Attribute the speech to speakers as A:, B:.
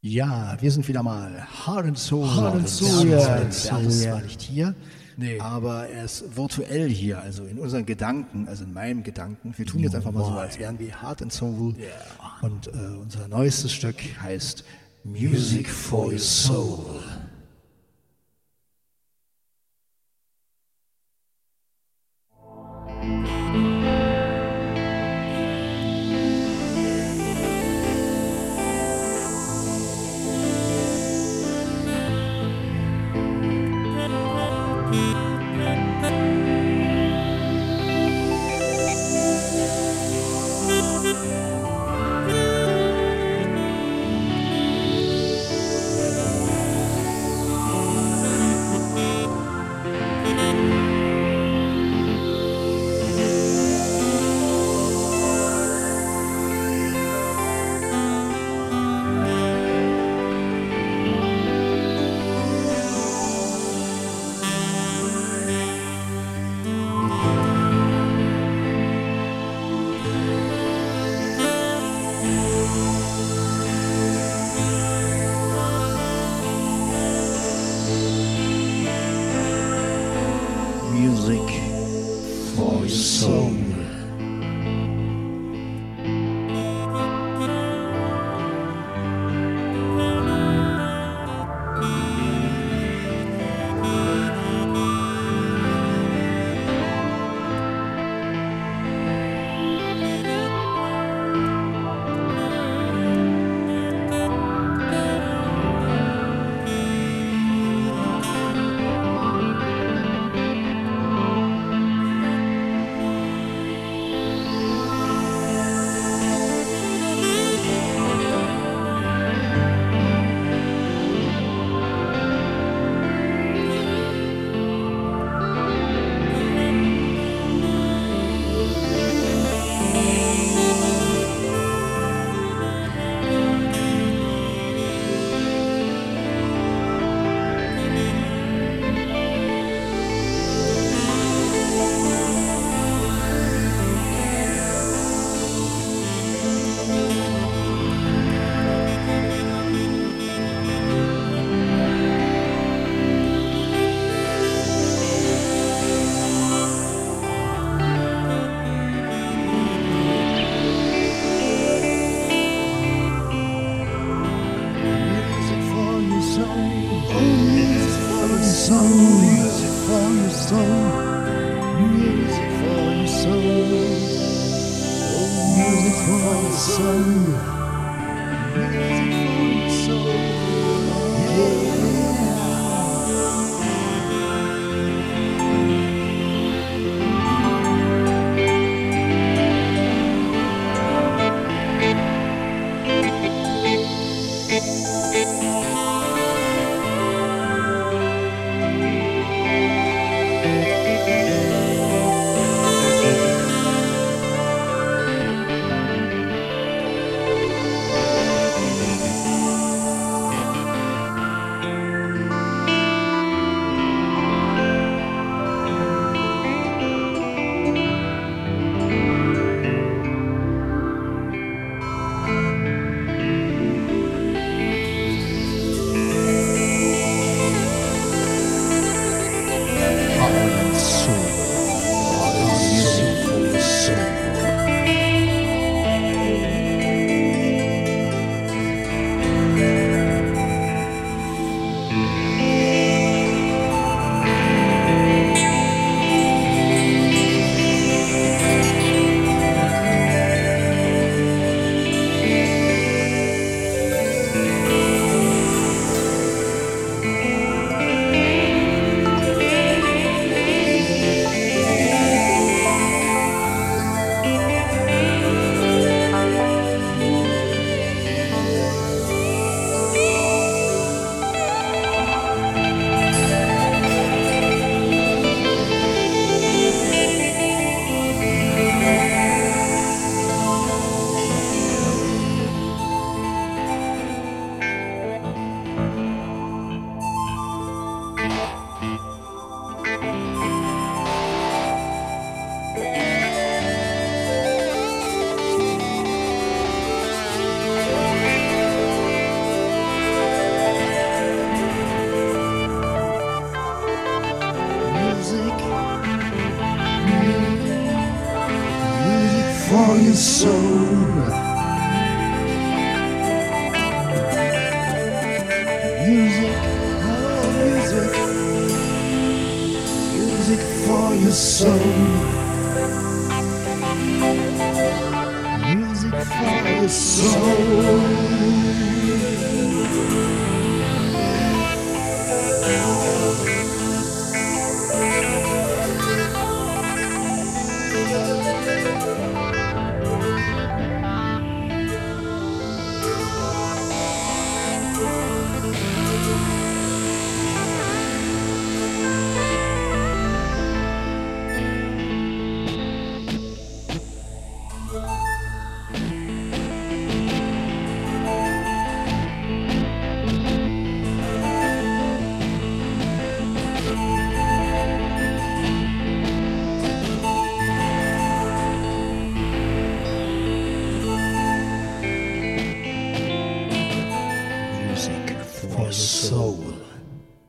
A: Ja, wir sind wieder mal Hard and Soul.
B: Hard and Soul, ja.
A: zwar nicht hier,
B: Nee.
A: aber er ist virtuell hier, also in unseren Gedanken, also in meinem Gedanken. Wir tun jetzt einfach mal so, als wären wir Hard and Soul. Und äh, unser neuestes Stück heißt Music for Your Soul. Soul. Music for your soul. Music for your soul. Music for your soul. Oh, music for your soul. Music for your soul. Yeah. Your soul. Music, oh music, for. Music for your soul. Music for your soul.